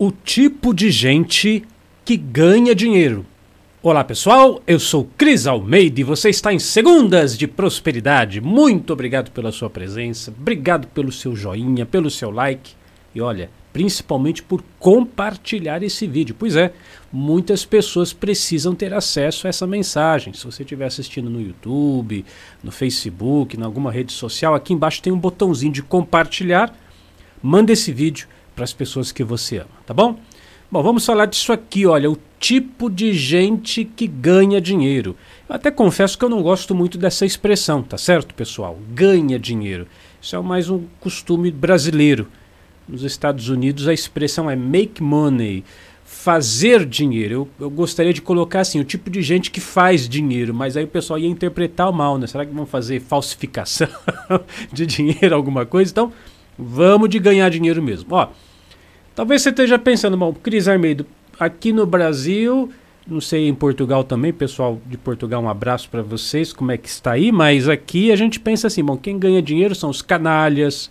o tipo de gente que ganha dinheiro. Olá pessoal, eu sou Cris Almeida e você está em Segundas de Prosperidade. Muito obrigado pela sua presença, obrigado pelo seu joinha, pelo seu like e olha, principalmente por compartilhar esse vídeo. Pois é, muitas pessoas precisam ter acesso a essa mensagem. Se você estiver assistindo no YouTube, no Facebook, em alguma rede social, aqui embaixo tem um botãozinho de compartilhar. Manda esse vídeo para as pessoas que você ama, tá bom? Bom, vamos falar disso aqui, olha, o tipo de gente que ganha dinheiro. Eu até confesso que eu não gosto muito dessa expressão, tá certo, pessoal? Ganha dinheiro. Isso é mais um costume brasileiro. Nos Estados Unidos a expressão é make money, fazer dinheiro. Eu, eu gostaria de colocar assim, o tipo de gente que faz dinheiro, mas aí o pessoal ia interpretar mal, né? Será que vão fazer falsificação de dinheiro, alguma coisa? Então, vamos de ganhar dinheiro mesmo. Ó, Talvez você esteja pensando, bom, Cris Armeido, aqui no Brasil, não sei em Portugal também, pessoal de Portugal, um abraço para vocês, como é que está aí, mas aqui a gente pensa assim, bom, quem ganha dinheiro são os canalhas,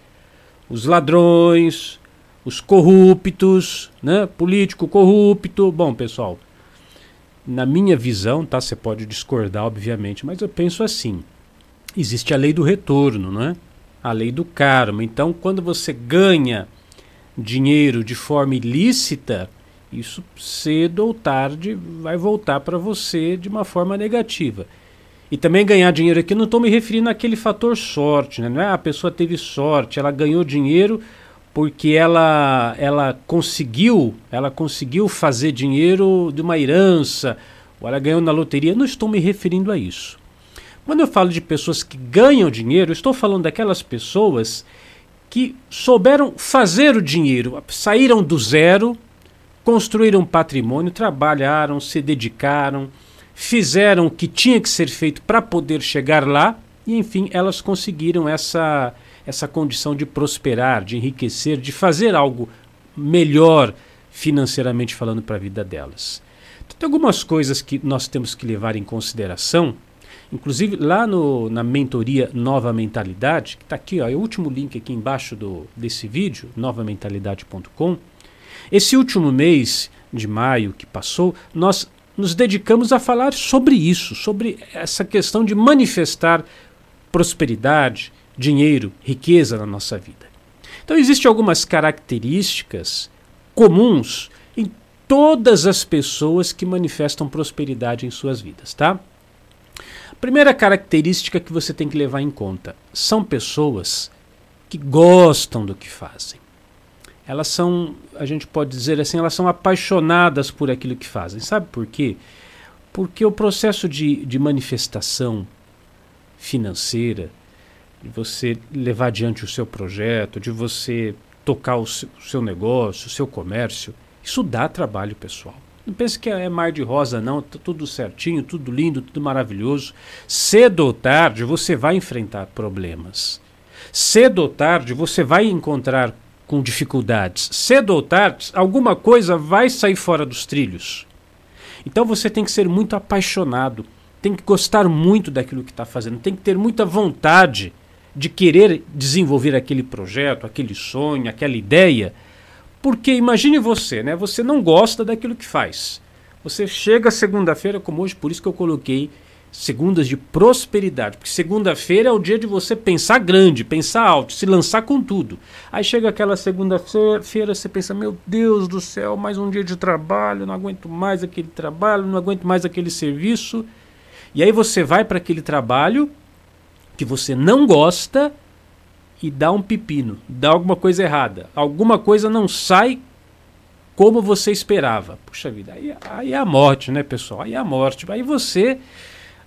os ladrões, os corruptos, né? Político corrupto. Bom, pessoal, na minha visão, tá? Você pode discordar, obviamente, mas eu penso assim: existe a lei do retorno, não é? A lei do karma. Então, quando você ganha dinheiro de forma ilícita, isso cedo ou tarde vai voltar para você de uma forma negativa. E também ganhar dinheiro aqui, não estou me referindo àquele fator sorte, né? não é ah, a pessoa teve sorte, ela ganhou dinheiro porque ela, ela conseguiu, ela conseguiu fazer dinheiro de uma herança, ou ela ganhou na loteria. Não estou me referindo a isso. Quando eu falo de pessoas que ganham dinheiro, estou falando daquelas pessoas que souberam fazer o dinheiro, saíram do zero, construíram patrimônio, trabalharam, se dedicaram, fizeram o que tinha que ser feito para poder chegar lá e, enfim, elas conseguiram essa, essa condição de prosperar, de enriquecer, de fazer algo melhor financeiramente falando para a vida delas. Então, tem algumas coisas que nós temos que levar em consideração Inclusive, lá no, na mentoria Nova Mentalidade, que está aqui, ó, é o último link aqui embaixo do, desse vídeo, novamentalidade.com. Esse último mês de maio que passou, nós nos dedicamos a falar sobre isso, sobre essa questão de manifestar prosperidade, dinheiro, riqueza na nossa vida. Então, existem algumas características comuns em todas as pessoas que manifestam prosperidade em suas vidas, tá? Primeira característica que você tem que levar em conta: são pessoas que gostam do que fazem. Elas são, a gente pode dizer assim, elas são apaixonadas por aquilo que fazem. Sabe por quê? Porque o processo de, de manifestação financeira, de você levar adiante o seu projeto, de você tocar o seu, o seu negócio, o seu comércio, isso dá trabalho, pessoal. Não pense que é mar de rosa, não. Tá tudo certinho, tudo lindo, tudo maravilhoso. Cedo ou tarde você vai enfrentar problemas. Cedo ou tarde você vai encontrar com dificuldades. Cedo ou tarde alguma coisa vai sair fora dos trilhos. Então você tem que ser muito apaixonado, tem que gostar muito daquilo que está fazendo, tem que ter muita vontade de querer desenvolver aquele projeto, aquele sonho, aquela ideia porque imagine você, né? Você não gosta daquilo que faz. Você chega segunda-feira, como hoje, por isso que eu coloquei segundas de prosperidade, porque segunda-feira é o dia de você pensar grande, pensar alto, se lançar com tudo. Aí chega aquela segunda-feira, você pensa: meu Deus do céu, mais um dia de trabalho, não aguento mais aquele trabalho, não aguento mais aquele serviço. E aí você vai para aquele trabalho que você não gosta e dá um pepino, dá alguma coisa errada, alguma coisa não sai como você esperava. Puxa vida, aí, aí é a morte, né, pessoal? Aí é a morte. Aí você,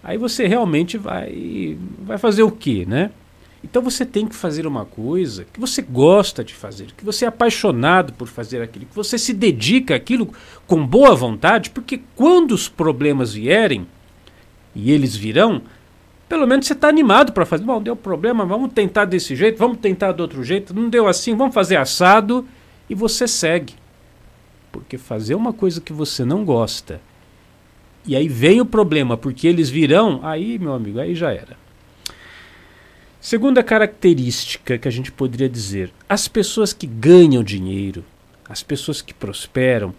aí você realmente vai, vai fazer o quê, né? Então você tem que fazer uma coisa que você gosta de fazer, que você é apaixonado por fazer aquilo, que você se dedica àquilo com boa vontade, porque quando os problemas vierem, e eles virão, pelo menos você está animado para fazer. Bom, deu problema, vamos tentar desse jeito, vamos tentar do outro jeito. Não deu assim, vamos fazer assado. E você segue. Porque fazer uma coisa que você não gosta, e aí vem o problema, porque eles virão, aí, meu amigo, aí já era. Segunda característica que a gente poderia dizer: as pessoas que ganham dinheiro, as pessoas que prosperam,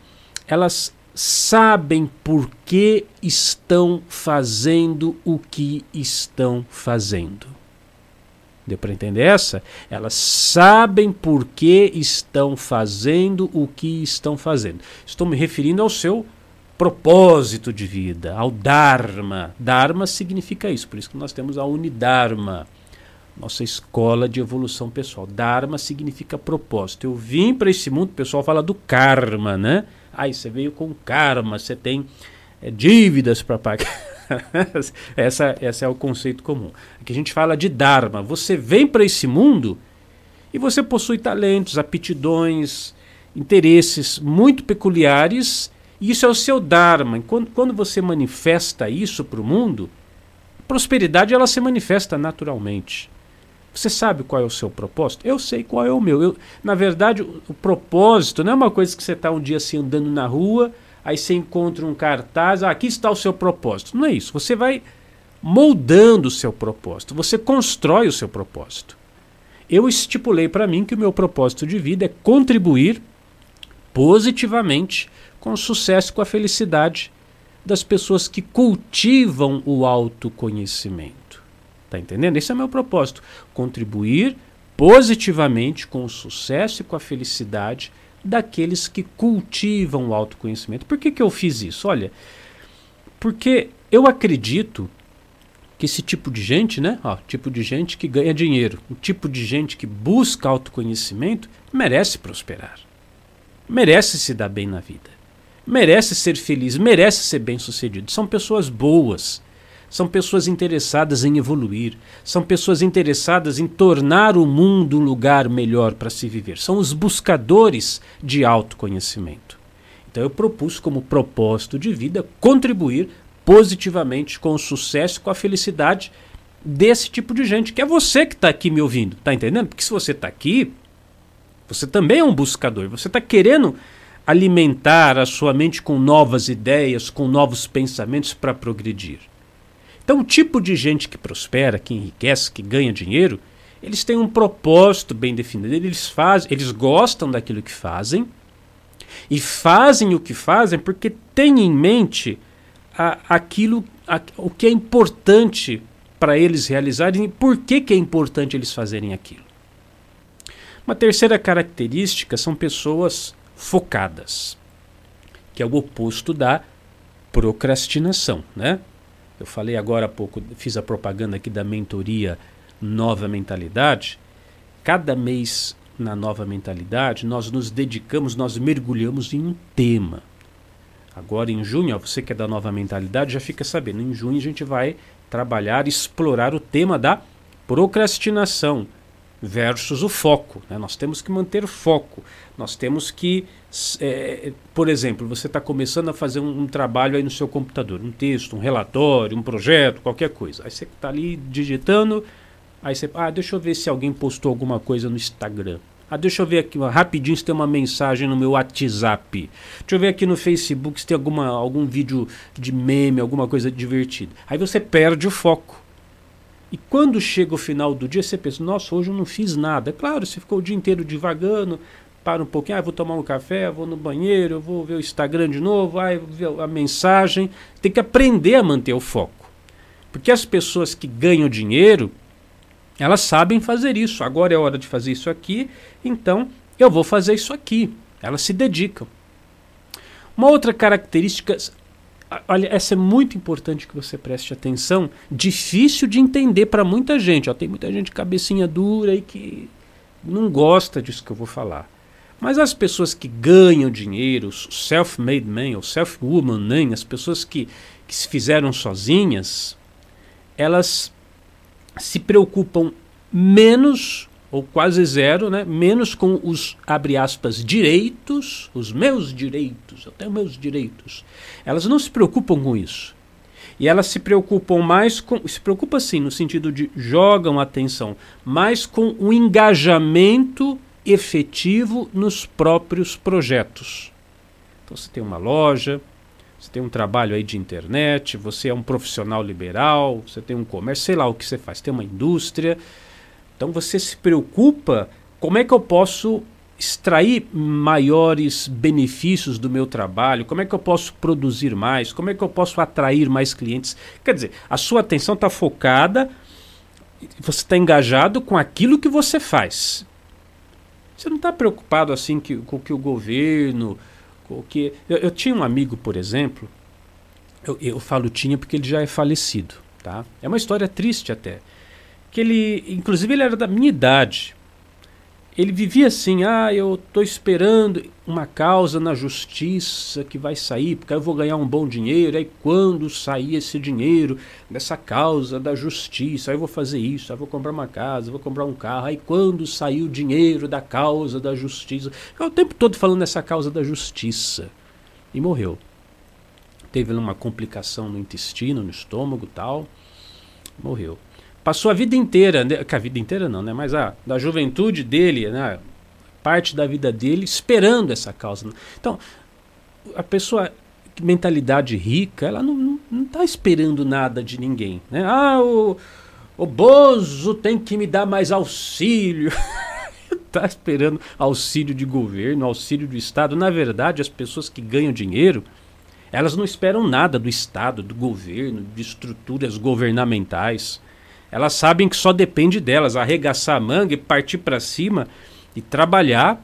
elas sabem por que estão fazendo o que estão fazendo. Deu para entender essa? Elas sabem por que estão fazendo o que estão fazendo. Estou me referindo ao seu propósito de vida, ao Dharma. Dharma significa isso, por isso que nós temos a Unidharma, nossa escola de evolução pessoal. Dharma significa propósito. Eu vim para esse mundo, o pessoal fala do karma, né? Aí você veio com karma, você tem é, dívidas para pagar. essa, essa é o conceito comum. Aqui a gente fala de Dharma. Você vem para esse mundo e você possui talentos, aptidões, interesses muito peculiares. E isso é o seu Dharma. Quando, quando você manifesta isso para o mundo, a prosperidade ela se manifesta naturalmente. Você sabe qual é o seu propósito? Eu sei qual é o meu. Eu, na verdade, o, o propósito não é uma coisa que você está um dia assim andando na rua aí você encontra um cartaz, ah, aqui está o seu propósito. Não é isso. Você vai moldando o seu propósito, você constrói o seu propósito. Eu estipulei para mim que o meu propósito de vida é contribuir positivamente com o sucesso e com a felicidade das pessoas que cultivam o autoconhecimento. Tá entendendo? Esse é o meu propósito, contribuir positivamente com o sucesso e com a felicidade daqueles que cultivam o autoconhecimento. Por que, que eu fiz isso? Olha, porque eu acredito que esse tipo de gente, né? Ó, tipo de gente que ganha dinheiro, o tipo de gente que busca autoconhecimento, merece prosperar. Merece se dar bem na vida. Merece ser feliz, merece ser bem-sucedido. São pessoas boas são pessoas interessadas em evoluir, são pessoas interessadas em tornar o mundo um lugar melhor para se viver, são os buscadores de autoconhecimento. Então eu propus como propósito de vida contribuir positivamente com o sucesso, com a felicidade desse tipo de gente, que é você que está aqui me ouvindo, tá entendendo? Porque se você está aqui, você também é um buscador, você está querendo alimentar a sua mente com novas ideias, com novos pensamentos para progredir. Então, o tipo de gente que prospera, que enriquece, que ganha dinheiro, eles têm um propósito bem definido. Eles fazem, eles gostam daquilo que fazem e fazem o que fazem porque têm em mente a, aquilo, a, o que é importante para eles realizarem e por que, que é importante eles fazerem aquilo. Uma terceira característica são pessoas focadas, que é o oposto da procrastinação, né? Eu falei agora há pouco, fiz a propaganda aqui da mentoria Nova Mentalidade. Cada mês na Nova Mentalidade, nós nos dedicamos, nós mergulhamos em um tema. Agora em junho, ó, você que é da Nova Mentalidade já fica sabendo, em junho a gente vai trabalhar, explorar o tema da procrastinação versus o foco. Né? Nós temos que manter foco. Nós temos que, é, por exemplo, você está começando a fazer um, um, trabalho aí no seu computador, um texto, um relatório, um projeto, qualquer coisa. Aí você está ali digitando, aí você, ah, deixa eu ver se alguém postou alguma coisa no Instagram. Ah, deixa eu ver aqui rapidinho se tem uma mensagem no meu WhatsApp. Deixa eu ver aqui no Facebook se tem alguma, algum vídeo de meme, alguma coisa divertida. Aí você perde o foco. E quando chega o final do dia, você pensa, nossa, hoje eu não fiz nada. É claro, você ficou o dia inteiro divagando, para um pouquinho, ah, vou tomar um café, vou no banheiro, vou ver o Instagram de novo, ah, vou ver a mensagem. Tem que aprender a manter o foco. Porque as pessoas que ganham dinheiro, elas sabem fazer isso. Agora é hora de fazer isso aqui, então eu vou fazer isso aqui. Elas se dedicam. Uma outra característica olha, essa é muito importante que você preste atenção. Difícil de entender para muita gente. Ó, tem muita gente cabecinha dura e que não gosta disso que eu vou falar. Mas as pessoas que ganham dinheiro, self-made man ou self-woman man, as pessoas que, que se fizeram sozinhas, elas se preocupam menos ou quase zero, né? menos com os, abre aspas, direitos, os meus direitos, eu tenho meus direitos. Elas não se preocupam com isso. E elas se preocupam mais com. Se preocupa sim, no sentido de jogam atenção, mais com o engajamento efetivo nos próprios projetos. Então você tem uma loja, você tem um trabalho aí de internet, você é um profissional liberal, você tem um comércio, sei lá o que você faz, tem uma indústria então você se preocupa como é que eu posso extrair maiores benefícios do meu trabalho? Como é que eu posso produzir mais? Como é que eu posso atrair mais clientes? Quer dizer, a sua atenção está focada, você está engajado com aquilo que você faz. Você não está preocupado assim que, com que o governo. Com que... Eu, eu tinha um amigo, por exemplo, eu, eu falo tinha porque ele já é falecido. Tá? É uma história triste até. Que ele, inclusive, ele era da minha idade ele vivia assim: ah, eu estou esperando uma causa na justiça que vai sair, porque eu vou ganhar um bom dinheiro. Aí, quando sair esse dinheiro dessa causa da justiça, aí eu vou fazer isso, aí eu vou comprar uma casa, vou comprar um carro. Aí, quando sair o dinheiro da causa da justiça, eu o tempo todo falando nessa causa da justiça. E morreu. Teve uma complicação no intestino, no estômago tal. Morreu passou a vida inteira, né, que a vida inteira não, né, mas a da juventude dele, né, parte da vida dele esperando essa causa. Então, a pessoa mentalidade rica, ela não está esperando nada de ninguém, né? Ah, o, o Bozo tem que me dar mais auxílio. está esperando auxílio de governo, auxílio do Estado. Na verdade, as pessoas que ganham dinheiro, elas não esperam nada do Estado, do governo, de estruturas governamentais. Elas sabem que só depende delas, arregaçar a manga e partir para cima e trabalhar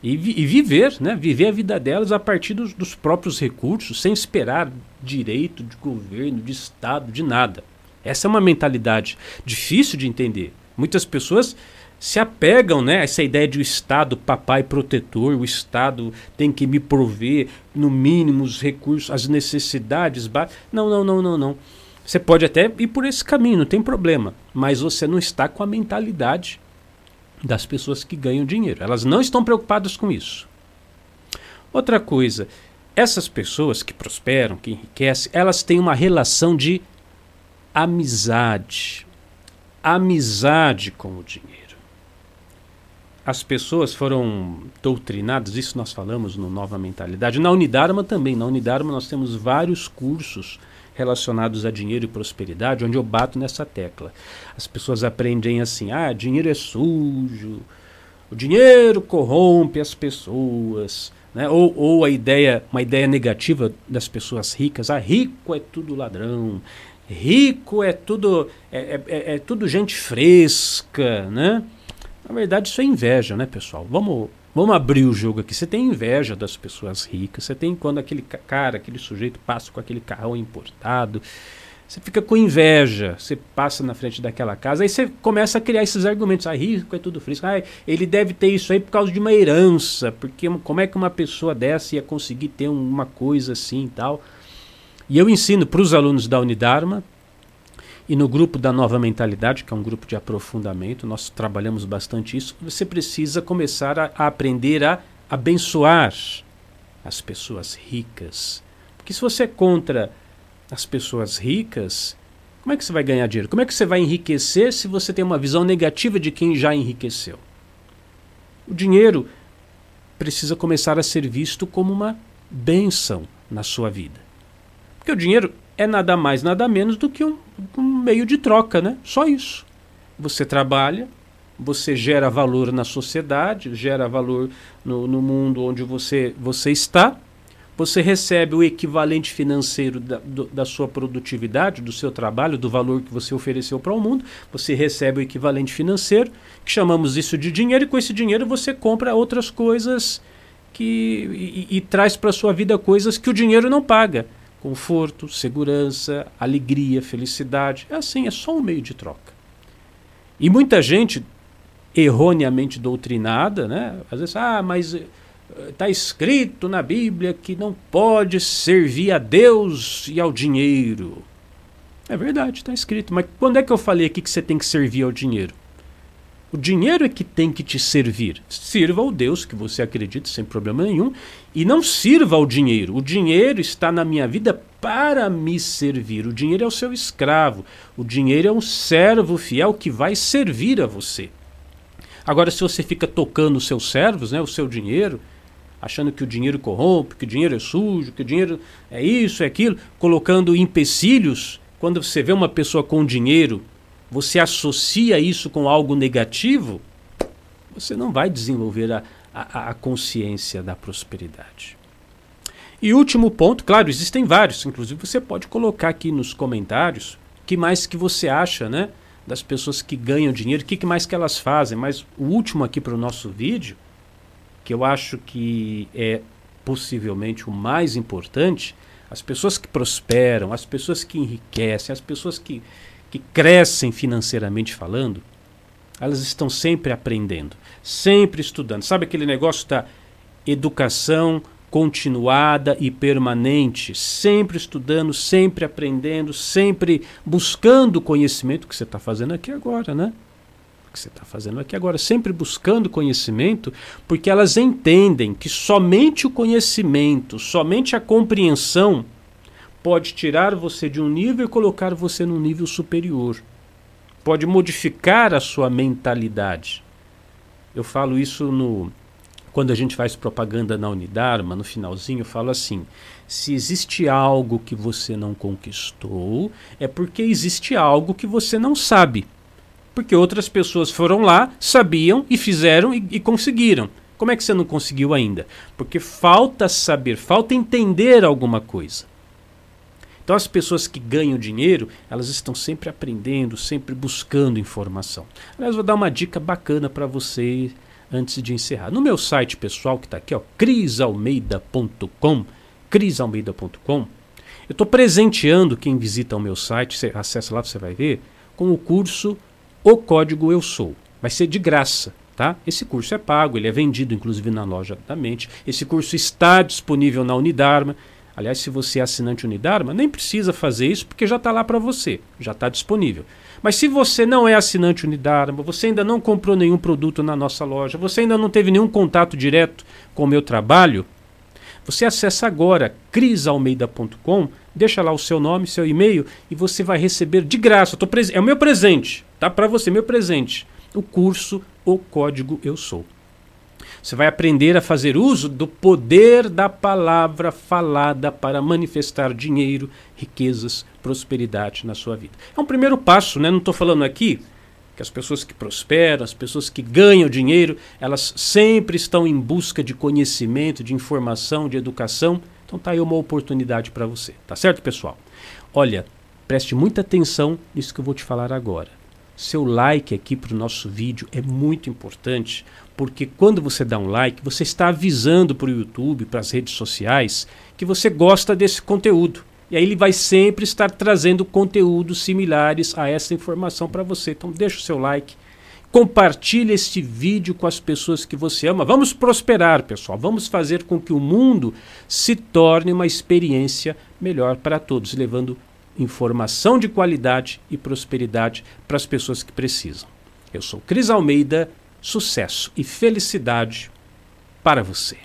e, vi e, viver, né? Viver a vida delas a partir dos, dos próprios recursos, sem esperar direito de governo, de Estado, de nada. Essa é uma mentalidade difícil de entender. Muitas pessoas se apegam né, a essa ideia de o Estado papai protetor, o Estado tem que me prover, no mínimo, os recursos, as necessidades. Não, não, não, não, não. Você pode até ir por esse caminho, não tem problema, mas você não está com a mentalidade das pessoas que ganham dinheiro. Elas não estão preocupadas com isso. Outra coisa, essas pessoas que prosperam, que enriquecem, elas têm uma relação de amizade. Amizade com o dinheiro. As pessoas foram doutrinadas, isso nós falamos no Nova Mentalidade. Na Unidarma também. Na Unidarma nós temos vários cursos relacionados a dinheiro e prosperidade, onde eu bato nessa tecla. As pessoas aprendem assim: ah, dinheiro é sujo, o dinheiro corrompe as pessoas. Né? Ou, ou a ideia, uma ideia negativa das pessoas ricas: ah, rico é tudo ladrão, rico é tudo, é, é, é, é tudo gente fresca. Né? Na verdade, isso é inveja, né, pessoal? Vamos Vamos abrir o jogo aqui. Você tem inveja das pessoas ricas. Você tem quando aquele cara, aquele sujeito passa com aquele carrão importado. Você fica com inveja. Você passa na frente daquela casa. Aí você começa a criar esses argumentos. Ah, rico é tudo frisco. Ah, ele deve ter isso aí por causa de uma herança. Porque como é que uma pessoa dessa ia conseguir ter uma coisa assim e tal? E eu ensino para os alunos da Unidarma, e no grupo da Nova Mentalidade, que é um grupo de aprofundamento, nós trabalhamos bastante isso. Você precisa começar a, a aprender a abençoar as pessoas ricas. Porque se você é contra as pessoas ricas, como é que você vai ganhar dinheiro? Como é que você vai enriquecer se você tem uma visão negativa de quem já enriqueceu? O dinheiro precisa começar a ser visto como uma benção na sua vida. Porque o dinheiro é nada mais, nada menos do que um, um meio de troca, né? Só isso. Você trabalha, você gera valor na sociedade, gera valor no, no mundo onde você, você está, você recebe o equivalente financeiro da, do, da sua produtividade, do seu trabalho, do valor que você ofereceu para o mundo, você recebe o equivalente financeiro, que chamamos isso de dinheiro, e com esse dinheiro você compra outras coisas que, e, e traz para a sua vida coisas que o dinheiro não paga conforto, segurança, alegria, felicidade. É assim, é só um meio de troca. E muita gente erroneamente doutrinada, né? Às vezes, ah, mas está eh, escrito na Bíblia que não pode servir a Deus e ao dinheiro. É verdade, está escrito. Mas quando é que eu falei aqui que você tem que servir ao dinheiro? O dinheiro é que tem que te servir. Sirva ao Deus que você acredita sem problema nenhum e não sirva ao dinheiro. O dinheiro está na minha vida para me servir. O dinheiro é o seu escravo. O dinheiro é um servo fiel que vai servir a você. Agora, se você fica tocando os seus servos, né, o seu dinheiro, achando que o dinheiro corrompe, que o dinheiro é sujo, que o dinheiro é isso, é aquilo, colocando empecilhos, quando você vê uma pessoa com dinheiro você associa isso com algo negativo, você não vai desenvolver a, a, a consciência da prosperidade. E último ponto, claro, existem vários, inclusive você pode colocar aqui nos comentários que mais que você acha, né? Das pessoas que ganham dinheiro, o que, que mais que elas fazem. Mas o último aqui para o nosso vídeo, que eu acho que é possivelmente o mais importante, as pessoas que prosperam, as pessoas que enriquecem, as pessoas que, que crescem financeiramente falando, elas estão sempre aprendendo, sempre estudando. Sabe aquele negócio da educação continuada e permanente, sempre estudando, sempre aprendendo, sempre buscando conhecimento, que você está fazendo aqui agora, né? que você está fazendo aqui agora, sempre buscando conhecimento, porque elas entendem que somente o conhecimento, somente a compreensão pode tirar você de um nível e colocar você num nível superior. Pode modificar a sua mentalidade. Eu falo isso no quando a gente faz propaganda na Unidarma, no finalzinho, eu falo assim: se existe algo que você não conquistou, é porque existe algo que você não sabe. Porque outras pessoas foram lá, sabiam e fizeram e, e conseguiram. Como é que você não conseguiu ainda? Porque falta saber, falta entender alguma coisa. Então as pessoas que ganham dinheiro, elas estão sempre aprendendo, sempre buscando informação. Aliás, vou dar uma dica bacana para você antes de encerrar. No meu site pessoal que está aqui, ó, crisalmeida.com, crisalmeida.com, eu estou presenteando quem visita o meu site, você acessa lá, você vai ver, com o curso o código Eu Sou. Vai ser de graça. Tá? Esse curso é pago, ele é vendido inclusive na loja da Mente. Esse curso está disponível na Unidarma. Aliás, se você é assinante Unidarma, nem precisa fazer isso porque já está lá para você, já está disponível. Mas se você não é assinante Unidarma, você ainda não comprou nenhum produto na nossa loja, você ainda não teve nenhum contato direto com o meu trabalho, você acessa agora crisalmeida.com, deixa lá o seu nome, seu e-mail e você vai receber de graça. é o meu presente, tá? Para você, meu presente. O curso O Código Eu Sou. Você vai aprender a fazer uso do poder da palavra falada para manifestar dinheiro, riquezas, prosperidade na sua vida. É um primeiro passo, né? Não estou falando aqui que as pessoas que prosperam, as pessoas que ganham dinheiro, elas sempre estão em busca de conhecimento, de informação, de educação. Então tá aí uma oportunidade para você, tá certo, pessoal? Olha, preste muita atenção nisso que eu vou te falar agora. Seu like aqui para o nosso vídeo é muito importante, porque quando você dá um like, você está avisando para o YouTube, para as redes sociais, que você gosta desse conteúdo. E aí ele vai sempre estar trazendo conteúdos similares a essa informação para você. Então deixa o seu like, compartilhe este vídeo com as pessoas que você ama. Vamos prosperar, pessoal. Vamos fazer com que o mundo se torne uma experiência melhor para todos, levando informação de qualidade e prosperidade para as pessoas que precisam. Eu sou Cris Almeida, sucesso e felicidade para você.